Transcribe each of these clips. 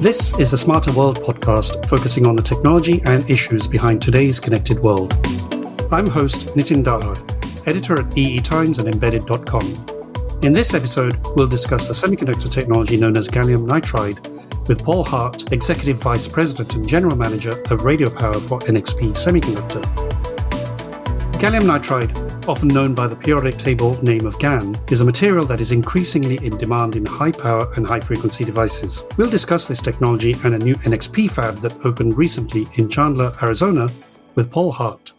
This is the Smarter World podcast focusing on the technology and issues behind today's connected world. I'm host Nitin Dahad, editor at EE Times and Embedded.com. In this episode, we'll discuss the semiconductor technology known as gallium nitride with Paul Hart, Executive Vice President and General Manager of Radio Power for NXP Semiconductor. Gallium nitride often known by the periodic table name of GaN, is a material that is increasingly in demand in high power and high frequency devices. We'll discuss this technology and a new NXP fab that opened recently in Chandler, Arizona, with Paul Hart.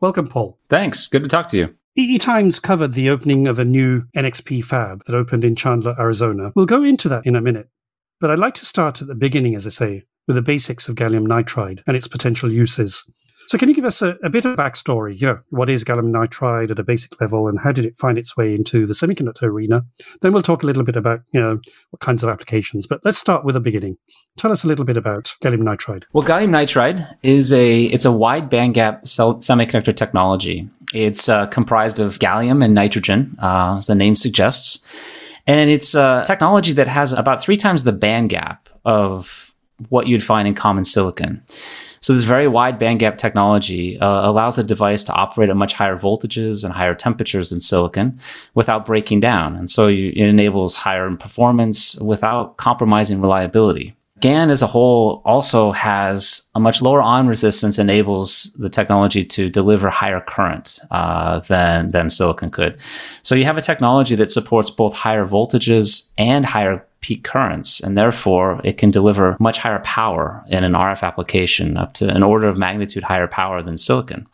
Welcome, Paul. Thanks. Good to talk to you. EE Times covered the opening of a new NXP fab that opened in Chandler, Arizona. We'll go into that in a minute. But I'd like to start at the beginning, as I say, with the basics of gallium nitride and its potential uses. So, can you give us a, a, bit of backstory? Know, what is gallium nitride at a basic level, and how did it find its way into the semiconductor arena? Then we'll talk a little bit about you know what kinds of applications. But let's start with the beginning. Tell us a little bit about gallium nitride. Well, gallium nitride is a it's a wide bandgap semiconductor technology. It's uh, comprised of gallium and nitrogen, uh, as the name suggests, and it's a technology that has about three times the bandgap of what you'd find in common silicon. So this very wide bandgap technology uh, allows a device to operate at much higher voltages and higher temperatures than silicon without breaking down. And so you, it enables higher performance without compromising reliability. GaN as a whole also has a much lower on resistance, enables the technology to deliver higher current uh, than than silicon could. So you have a technology that supports both higher voltages and higher peak currents, and therefore it can deliver much higher power in an RF application, up to an order of magnitude higher power than silicon.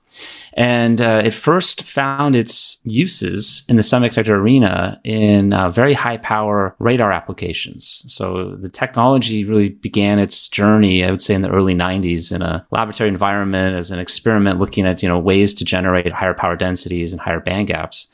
And uh, it first found its uses in the semiconductor arena in uh, very high power radar applications. So the technology really began its journey, I would say, in the early 90s in a laboratory environment as an experiment looking at you know ways to generate higher power densities and higher band gaps.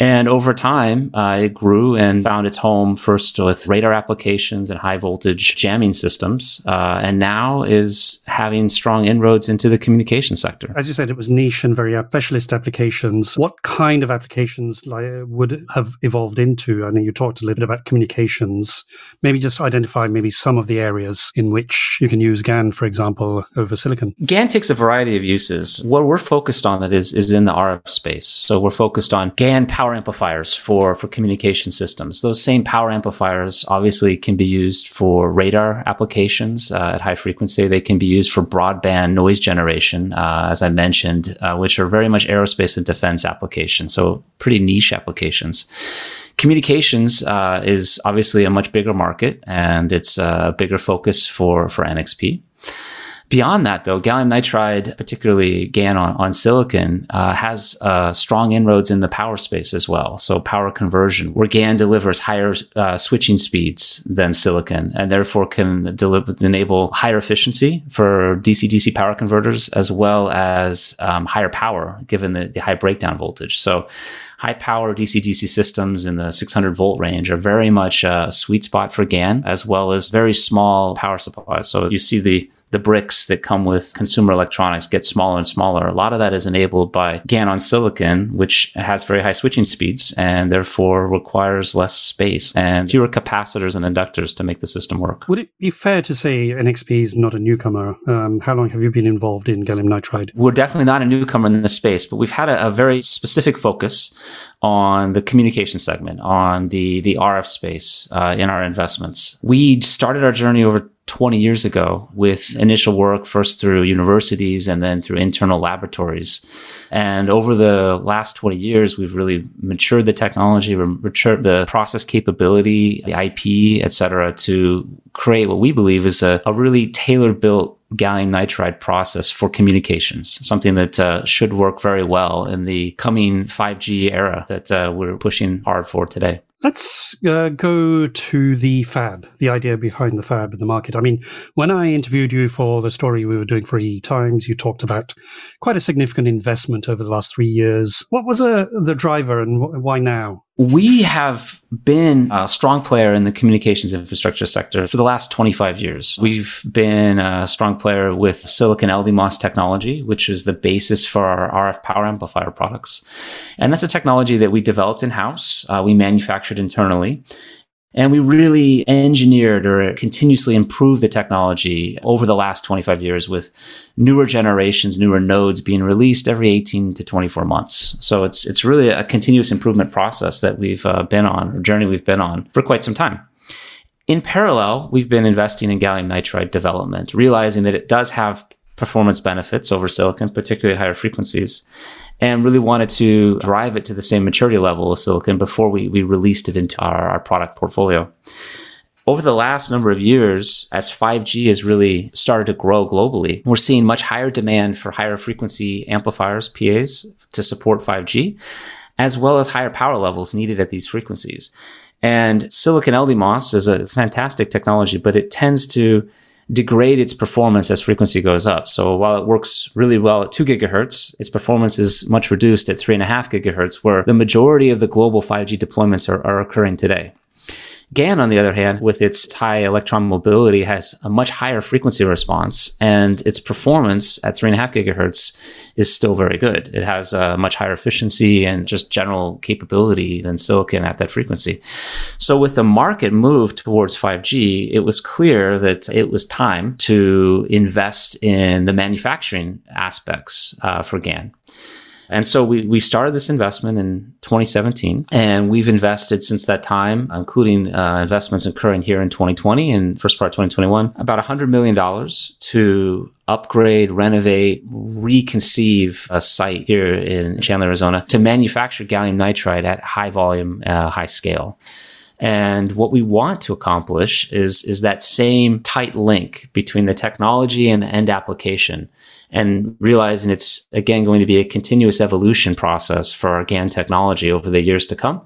And over time, uh, it grew and found its home first with radar applications and high voltage jamming systems, uh, and now is having strong inroads into the communication sector. As you said, it was niche and very specialist applications. What kind of applications would have evolved into? I know you talked a little bit about communications. Maybe just identify maybe some of the areas in which you can use GaN, for example, over silicon. GaN takes a variety of uses. What we're focused on it is, is in the RF space. So we're focused on GaN power power amplifiers for, for communication systems. Those same power amplifiers obviously can be used for radar applications uh, at high frequency. They can be used for broadband noise generation, uh, as I mentioned, uh, which are very much aerospace and defense applications. So pretty niche applications. Communications uh, is obviously a much bigger market and it's a bigger focus for, for NXP. Beyond that, though, gallium nitride, particularly GaN on, on silicon, uh, has uh, strong inroads in the power space as well. So power conversion, where GaN delivers higher uh, switching speeds than silicon, and therefore can deliver, enable higher efficiency for DC-DC power converters, as well as um, higher power given the, the high breakdown voltage. So high power DC DC systems in the 600 volt range are very much a sweet spot for GaN, as well as very small power supplies. So you see the the bricks that come with consumer electronics get smaller and smaller. A lot of that is enabled by GaN on silicon, which has very high switching speeds and therefore requires less space and fewer capacitors and inductors to make the system work. Would it be fair to say NXP is not a newcomer? Um, how long have you been involved in gallium nitride? We're definitely not a newcomer in this space, but we've had a, a very specific focus on the communication segment, on the the RF space uh, in our investments. We started our journey over 20 years ago with initial work first through universities and then through internal laboratories. And over the last 20 years, we've really matured the technology, matured the process capability, the IP, et cetera, to create what we believe is a, a really tailor built gallium nitride process for communications, something that uh, should work very well in the coming 5G era that uh, we're pushing hard for today. Let's uh, go to the fab, the idea behind the fab in the market. I mean, when I interviewed you for the story we were doing for E Times, you talked about quite a significant investment over the last three years. What was uh, the driver and why now? We have been a strong player in the communications infrastructure sector for the last 25 years. We've been a strong player with silicon LDMOS technology, which is the basis for our RF power amplifier products. And that's a technology that we developed in house. Uh, we manufactured internally. And we really engineered or continuously improved the technology over the last 25 years with newer generations, newer nodes being released every 18 to 24 months. So it's, it's really a continuous improvement process that we've uh, been on, or journey we've been on for quite some time. In parallel, we've been investing in gallium nitride development, realizing that it does have performance benefits over silicon, particularly at higher frequencies and really wanted to drive it to the same maturity level as silicon before we, we released it into our, our product portfolio. Over the last number of years, as 5G has really started to grow globally, we're seeing much higher demand for higher frequency amplifiers, PAs, to support 5G, as well as higher power levels needed at these frequencies. And silicon LDMOS is a fantastic technology, but it tends to degrade its performance as frequency goes up. So while it works really well at two gigahertz, its performance is much reduced at three and a half gigahertz, where the majority of the global 5G deployments are, are occurring today. GaN, on the other hand, with its high electron mobility, has a much higher frequency response, and its performance at three and a half gigahertz is still very good. It has a much higher efficiency and just general capability than silicon at that frequency. So, with the market move towards 5G, it was clear that it was time to invest in the manufacturing aspects uh, for GaN. And so we, we started this investment in 2017 and we've invested since that time, including uh, investments occurring here in 2020 and first part 2021, about $100 million to upgrade, renovate, reconceive a site here in Chandler, Arizona to manufacture gallium nitride at high volume, uh, high scale. And what we want to accomplish is, is that same tight link between the technology and the end application and realizing it's again going to be a continuous evolution process for our GaN technology over the years to come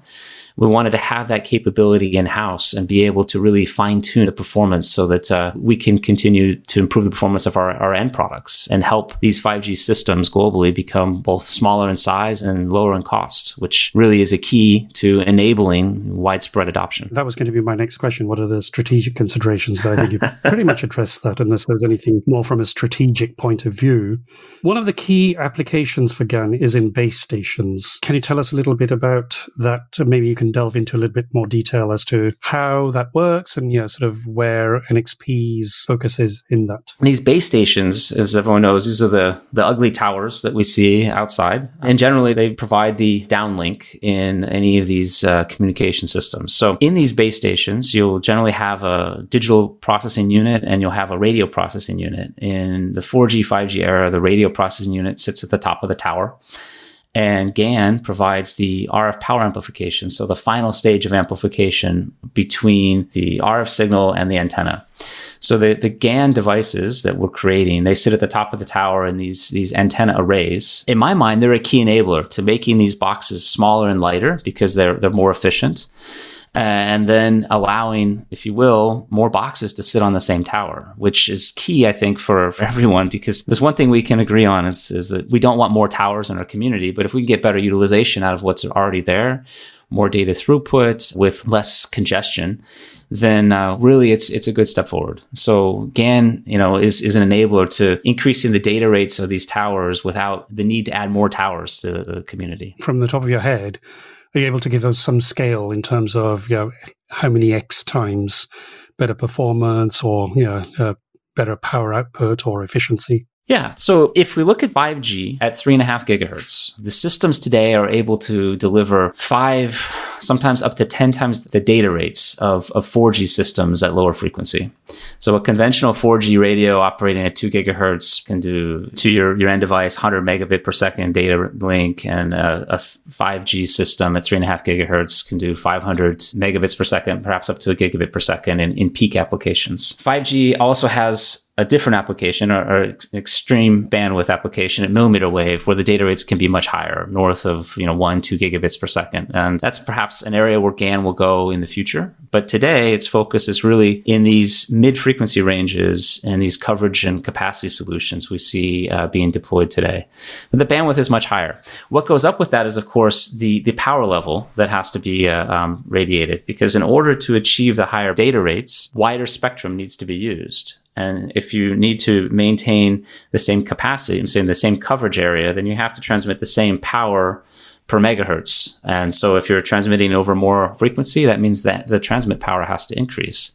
we wanted to have that capability in house and be able to really fine tune the performance so that uh, we can continue to improve the performance of our, our end products and help these 5G systems globally become both smaller in size and lower in cost, which really is a key to enabling widespread adoption. That was going to be my next question. What are the strategic considerations? But I think you pretty much addressed that, unless there's anything more from a strategic point of view. One of the key applications for GaN is in base stations. Can you tell us a little bit about that? Maybe you can can delve into a little bit more detail as to how that works and you know sort of where NXP's focus is in that. These base stations, as everyone knows, these are the the ugly towers that we see outside, and generally they provide the downlink in any of these uh, communication systems. So in these base stations, you'll generally have a digital processing unit and you'll have a radio processing unit. In the 4G 5G era, the radio processing unit sits at the top of the tower. And GaN provides the RF power amplification, so the final stage of amplification between the RF signal and the antenna. So the, the GaN devices that we're creating, they sit at the top of the tower in these, these antenna arrays. In my mind, they're a key enabler to making these boxes smaller and lighter because they're, they're more efficient and then allowing, if you will, more boxes to sit on the same tower, which is key, I think, for, for everyone, because there's one thing we can agree on is, is that we don't want more towers in our community, but if we can get better utilization out of what's already there, more data throughput with less congestion, then uh, really it's it's a good step forward. So GAN, you know, is is an enabler to increasing the data rates of these towers without the need to add more towers to the community. From the top of your head, are you able to give us some scale in terms of you know how many x times better performance or you know uh, better power output or efficiency? Yeah. So if we look at 5G at three and a half gigahertz, the systems today are able to deliver five, sometimes up to 10 times the data rates of, of 4G systems at lower frequency. So a conventional 4G radio operating at two gigahertz can do to your, your end device 100 megabit per second data link, and a, a 5G system at three and a half gigahertz can do 500 megabits per second, perhaps up to a gigabit per second in, in peak applications. 5G also has a different application or, or ex- extreme bandwidth application at millimeter wave where the data rates can be much higher, north of you know one two gigabits per second, and that's perhaps an area where GAN will go in the future. But today, its focus is really in these mid frequency ranges and these coverage and capacity solutions we see uh, being deployed today. But the bandwidth is much higher. What goes up with that is, of course, the the power level that has to be uh, um, radiated because in order to achieve the higher data rates, wider spectrum needs to be used. And if you need to maintain the same capacity and say the same coverage area, then you have to transmit the same power per megahertz. And so if you're transmitting over more frequency, that means that the transmit power has to increase.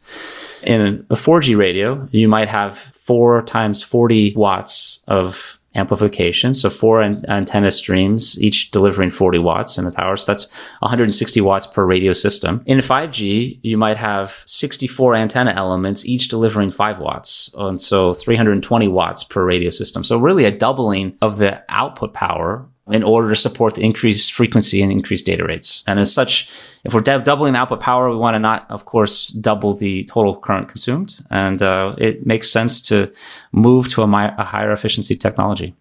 In a 4G radio, you might have four times 40 watts of amplification. So four an- antenna streams, each delivering 40 watts in the tower. So that's 160 watts per radio system. In 5G, you might have 64 antenna elements, each delivering five watts. And so 320 watts per radio system. So really a doubling of the output power in order to support the increased frequency and increased data rates. And as such, if we're doubling the output power, we want to not, of course, double the total current consumed. And uh, it makes sense to move to a, mi- a higher efficiency technology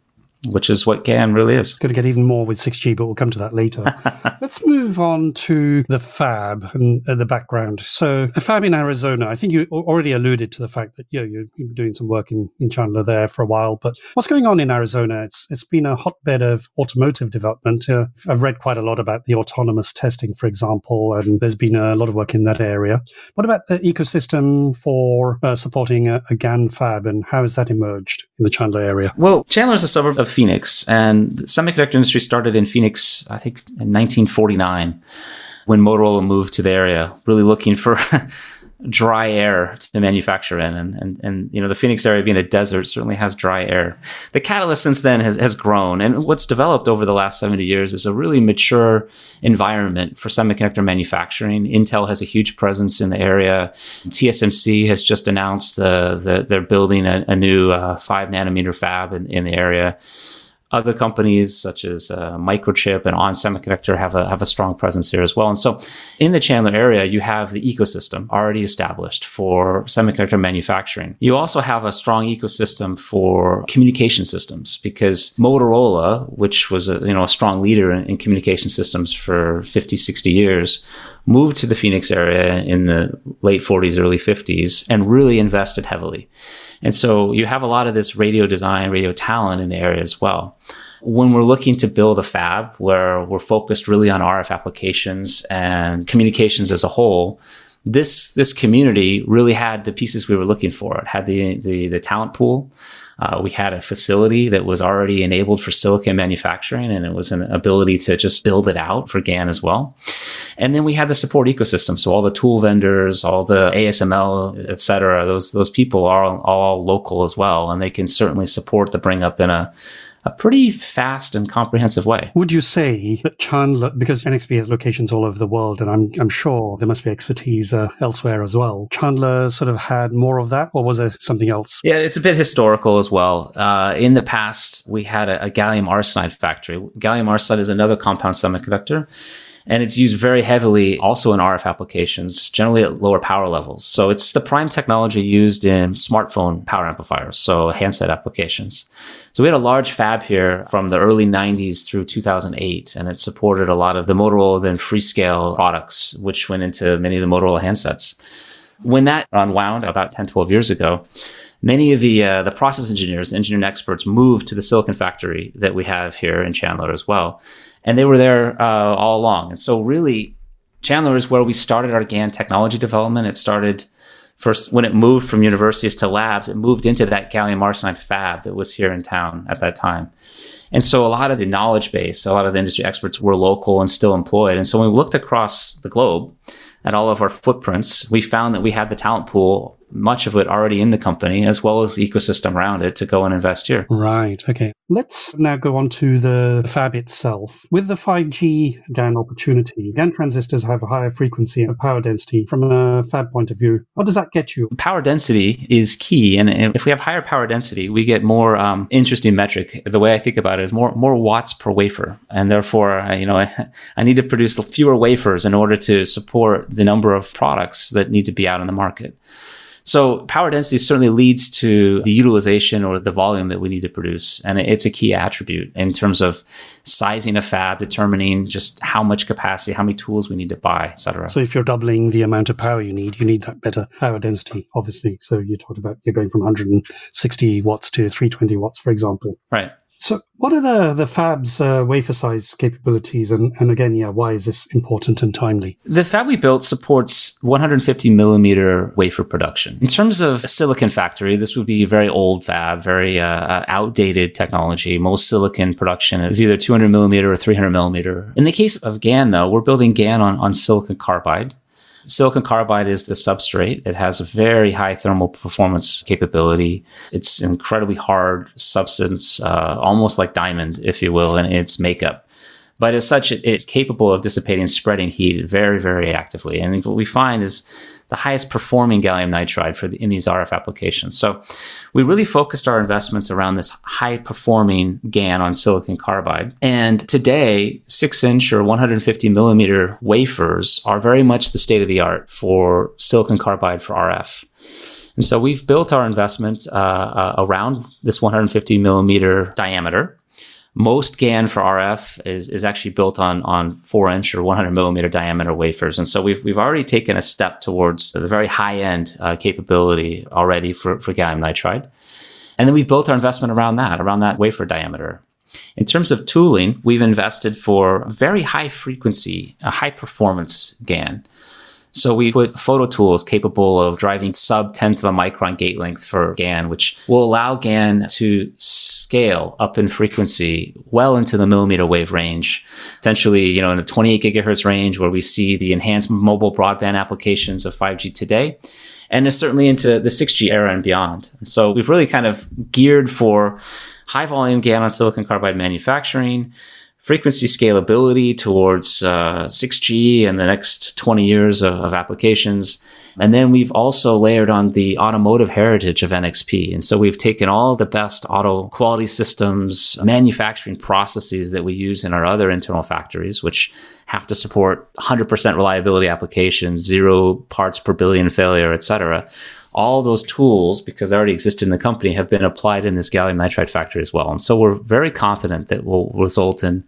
which is what GAN really is. It's going to get even more with 6G, but we'll come to that later. Let's move on to the fab and uh, the background. So, the fab in Arizona, I think you already alluded to the fact that you know, you've been doing some work in, in Chandler there for a while. But what's going on in Arizona? It's It's been a hotbed of automotive development. Uh, I've read quite a lot about the autonomous testing, for example, and there's been a lot of work in that area. What about the ecosystem for uh, supporting a, a GAN fab, and how has that emerged in the Chandler area? Well, Chandler is a suburb of Phoenix, and the semiconductor industry started in Phoenix, I think, in 1949, when Motorola moved to the area, really looking for dry air to manufacture in. And, and, and, you know, the Phoenix area being a desert certainly has dry air. The catalyst since then has, has grown. And what's developed over the last 70 years is a really mature environment for semiconductor manufacturing. Intel has a huge presence in the area. TSMC has just announced uh, that they're building a, a new uh, five nanometer fab in, in the area. Other companies such as uh, Microchip and On Semiconductor have a have a strong presence here as well. And so, in the Chandler area, you have the ecosystem already established for semiconductor manufacturing. You also have a strong ecosystem for communication systems because Motorola, which was a you know a strong leader in, in communication systems for 50, 60 years, moved to the Phoenix area in the late 40s, early 50s, and really invested heavily. And so you have a lot of this radio design, radio talent in the area as well. When we're looking to build a fab where we're focused really on RF applications and communications as a whole, this this community really had the pieces we were looking for. It had the the, the talent pool, uh, we had a facility that was already enabled for silicon manufacturing, and it was an ability to just build it out for GAN as well. And then we had the support ecosystem, so all the tool vendors, all the ASML, et cetera. Those those people are all, all local as well, and they can certainly support the bring up in a a pretty fast and comprehensive way. Would you say that Chandler, because NXP has locations all over the world, and I'm, I'm sure there must be expertise uh, elsewhere as well, Chandler sort of had more of that, or was there something else? Yeah, it's a bit historical as well. Uh, in the past, we had a, a gallium arsenide factory. Gallium arsenide is another compound semiconductor and it's used very heavily also in RF applications, generally at lower power levels. So it's the prime technology used in smartphone power amplifiers, so handset applications. So we had a large fab here from the early 90s through 2008, and it supported a lot of the Motorola then Freescale products, which went into many of the Motorola handsets. When that unwound about 10, 12 years ago, many of the uh, the process engineers, engineering experts, moved to the silicon factory that we have here in Chandler as well and they were there uh, all along. And so, really, Chandler is where we started our GAN technology development. It started first when it moved from universities to labs. It moved into that gallium arsenide fab that was here in town at that time. And so, a lot of the knowledge base, a lot of the industry experts were local and still employed. And so, when we looked across the globe at all of our footprints, we found that we had the talent pool much of it already in the company as well as the ecosystem around it to go and invest here. Right. Okay. Let's now go on to the fab itself. With the 5G GAN opportunity, GAN transistors have a higher frequency and power density from a fab point of view. What does that get you? Power density is key. And if we have higher power density, we get more um, interesting metric. The way I think about it is more, more watts per wafer. And therefore, you know, I, I need to produce fewer wafers in order to support the number of products that need to be out in the market. So power density certainly leads to the utilization or the volume that we need to produce. And it's a key attribute in terms of sizing a fab, determining just how much capacity, how many tools we need to buy, et cetera. So if you're doubling the amount of power you need, you need that better power density, obviously. So you talked about you're going from 160 watts to 320 watts, for example. Right. So, what are the the fab's uh, wafer size capabilities, and and again, yeah, why is this important and timely? The fab we built supports 150 millimeter wafer production. In terms of silicon factory, this would be a very old fab, very uh, uh outdated technology. Most silicon production is either 200 millimeter or 300 millimeter. In the case of GaN, though, we're building GaN on on silicon carbide. Silicon carbide is the substrate. It has a very high thermal performance capability. It's an incredibly hard substance, uh, almost like diamond, if you will, in its makeup. But as such, it is capable of dissipating and spreading heat very, very actively. And what we find is the highest performing gallium nitride for the, in these RF applications. So we really focused our investments around this high performing GaN on silicon carbide. And today, six inch or 150 millimeter wafers are very much the state of the art for silicon carbide for RF. And so we've built our investment uh, uh, around this 150 millimeter diameter most GaN for RF is, is actually built on, on four inch or 100 millimeter diameter wafers. And so we've, we've already taken a step towards the very high end uh, capability already for, for gallium nitride. And then we've built our investment around that, around that wafer diameter. In terms of tooling, we've invested for very high frequency, a high performance GaN. So we put photo tools capable of driving sub tenth of a micron gate length for GaN, which will allow GaN to scale up in frequency well into the millimeter wave range, essentially, you know, in the 28 gigahertz range where we see the enhanced mobile broadband applications of 5G today. And it's certainly into the 6G era and beyond. So we've really kind of geared for high volume GaN on silicon carbide manufacturing frequency scalability towards uh, 6G and the next 20 years of, of, applications. And then we've also layered on the automotive heritage of NXP. And so we've taken all the best auto quality systems, manufacturing processes that we use in our other internal factories, which have to support 100% reliability applications, zero parts per billion failure, et cetera all those tools, because they already exist in the company, have been applied in this gallium nitride factory as well. And so we're very confident that will result in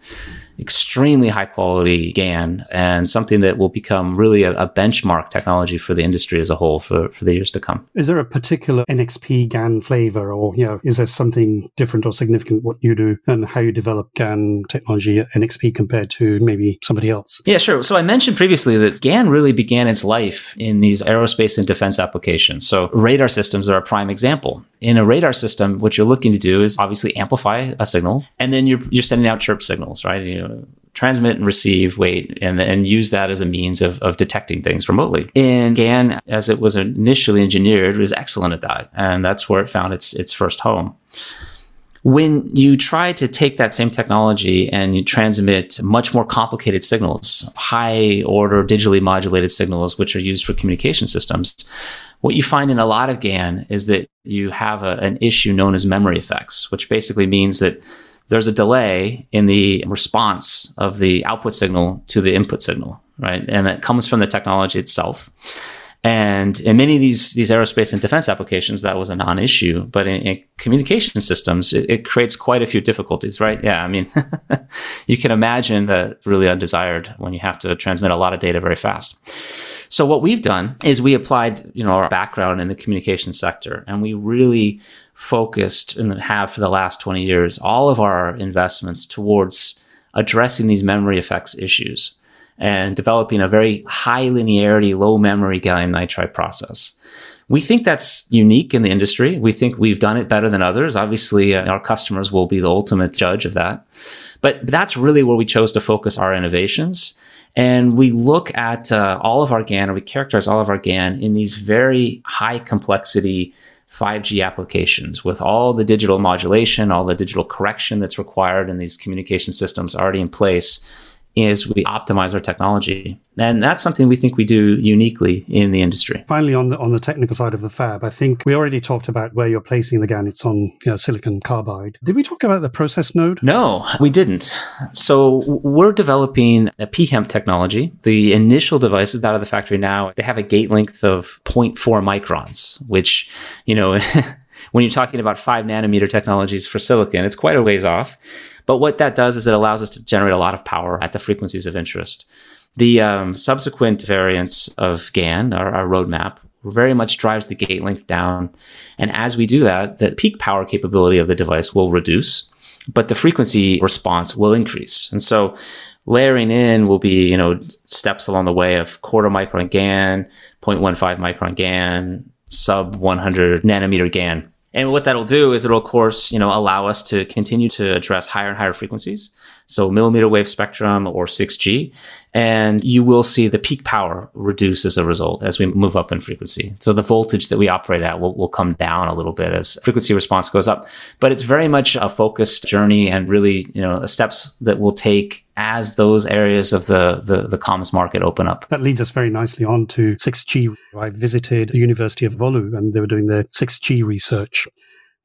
extremely high quality GaN and something that will become really a, a, benchmark technology for the industry as a whole for, for the years to come. Is there a particular NXP GaN flavor or, you know, is there something different or significant what you do and how you develop GaN technology at NXP compared to maybe somebody else? Yeah, sure. So I mentioned previously that GaN really began its life in these aerospace and defense applications. So radar systems are a prime example. In a radar system, what you're looking to do is obviously amplify a signal and then you're, you're sending out chirp signals, right? You know, transmit and receive wait and, and use that as a means of, of detecting things remotely. And GAN, as it was initially engineered, was excellent at that. And that's where it found its, its first home. When you try to take that same technology and you transmit much more complicated signals, high order digitally modulated signals, which are used for communication systems, what you find in a lot of GAN is that you have a, an issue known as memory effects, which basically means that there's a delay in the response of the output signal to the input signal, right? And that comes from the technology itself. And in many of these, these aerospace and defense applications, that was a non-issue. But in, in communication systems, it, it, creates quite a few difficulties, right? Yeah, I mean, you can imagine that really undesired when you have to transmit a lot of data very fast. So what we've done is we applied, you know, our background in the communication sector, and we really focused and have for the last 20 years all of our investments towards addressing these memory effects issues and developing a very high linearity, low memory gallium nitride process. We think that's unique in the industry. We think we've done it better than others. Obviously, uh, our customers will be the ultimate judge of that. But that's really where we chose to focus our innovations. And we look at uh, all of our GAN, or we characterize all of our GAN in these very high complexity 5G applications with all the digital modulation, all the digital correction that's required in these communication systems already in place. As we optimize our technology. And that's something we think we do uniquely in the industry. Finally, on the on the technical side of the fab, I think we already talked about where you're placing the GAN. It's on you know, silicon carbide. Did we talk about the process node? No, we didn't. So we're developing a PHEMT technology. The initial devices out of the factory now, they have a gate length of 0.4 microns, which, you know, when you're talking about five nanometer technologies for silicon, it's quite a ways off. But what that does is it allows us to generate a lot of power at the frequencies of interest. The um, subsequent variants of GAN, our, our roadmap, very much drives the gate length down. And as we do that, the peak power capability of the device will reduce, but the frequency response will increase. And so layering in will be, you know, steps along the way of quarter micron GAN, 0.15 micron GAN, sub 100 nanometer GAN. And what that'll do is it'll, of course, you know, allow us to continue to address higher and higher frequencies. So millimeter wave spectrum or 6G. And you will see the peak power reduce as a result as we move up in frequency. So the voltage that we operate at will, will come down a little bit as frequency response goes up. But it's very much a focused journey and really, you know, steps that we'll take as those areas of the, the, the comms market open up. That leads us very nicely on to 6G. I visited the University of Oulu and they were doing their 6G research.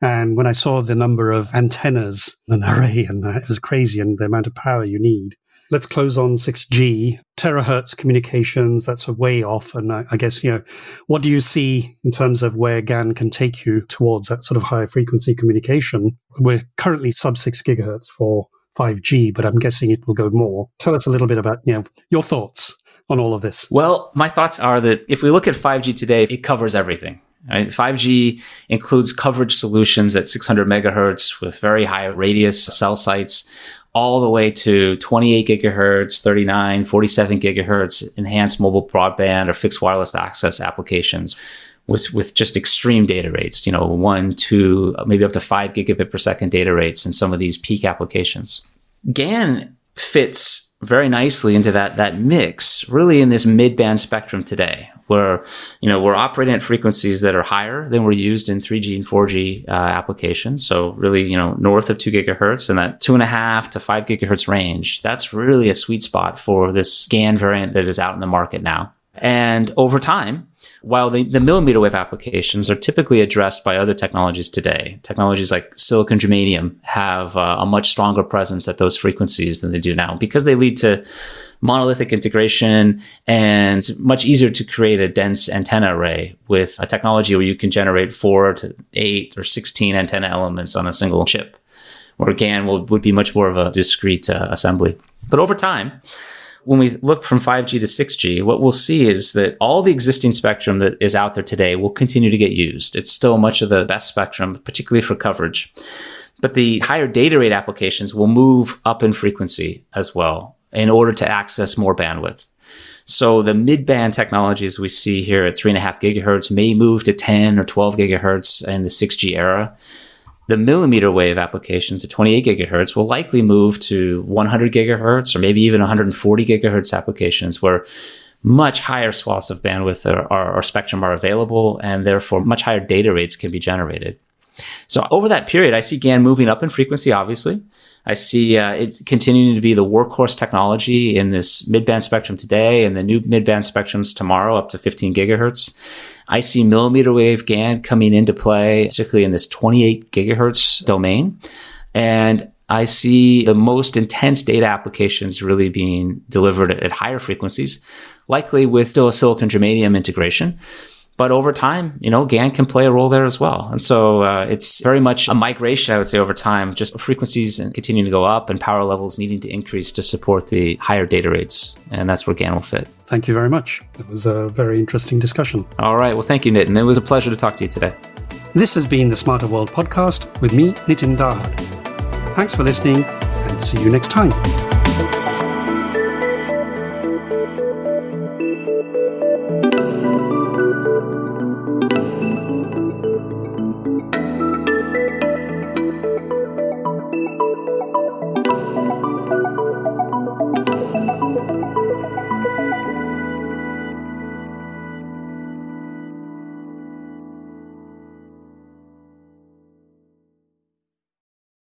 And when I saw the number of antennas, an array, and uh, it was crazy and the amount of power you need. Let's close on 6G, terahertz communications. That's a way off. And I, I guess, you know, what do you see in terms of where GAN can take you towards that sort of high frequency communication? We're currently sub six gigahertz for 5G, but I'm guessing it will go more. Tell us a little bit about, you know, your thoughts on all of this. Well, my thoughts are that if we look at 5G today, it covers everything. Right? 5G includes coverage solutions at 600 megahertz with very high radius cell sites, all the way to 28 gigahertz, 39, 47 gigahertz enhanced mobile broadband or fixed wireless access applications with, with just extreme data rates, you know, one, two, maybe up to five gigabit per second data rates in some of these peak applications. GAN fits very nicely into that that mix really in this mid-band spectrum today where you know we're operating at frequencies that are higher than were used in 3G and 4G uh, applications. So really, you know, north of two gigahertz and that two and a half to five gigahertz range. That's really a sweet spot for this GAN variant that is out in the market now. And over time, while the, the millimeter wave applications are typically addressed by other technologies today, technologies like silicon germanium have uh, a much stronger presence at those frequencies than they do now because they lead to monolithic integration and much easier to create a dense antenna array with a technology where you can generate four to eight or 16 antenna elements on a single chip, where GAN will, would be much more of a discrete uh, assembly. But over time, when we look from 5G to 6G, what we'll see is that all the existing spectrum that is out there today will continue to get used. It's still much of the best spectrum, particularly for coverage. But the higher data rate applications will move up in frequency as well in order to access more bandwidth. So the mid-band technologies we see here at three and a half gigahertz may move to 10 or 12 gigahertz in the 6G era. The millimeter wave applications at 28 gigahertz will likely move to 100 gigahertz or maybe even 140 gigahertz applications where much higher swaths of bandwidth or, spectrum are available and therefore much higher data rates can be generated. So over that period, I see GAN moving up in frequency, obviously. I see uh, it continuing to be the workhorse technology in this mid-band spectrum today and the new mid-band spectrums tomorrow up to 15 gigahertz. I see millimeter wave GAN coming into play, particularly in this 28 gigahertz domain. And I see the most intense data applications really being delivered at higher frequencies, likely with still a silicon germanium integration. But over time, you know, GAN can play a role there as well. And so uh, it's very much a migration, I would say, over time, just frequencies and continuing to go up and power levels needing to increase to support the higher data rates. And that's where GAN will fit. Thank you very much. It was a very interesting discussion. All right. Well, thank you, Nitin. It was a pleasure to talk to you today. This has been the Smarter World podcast with me, Nitin Dahad. Thanks for listening and see you next time.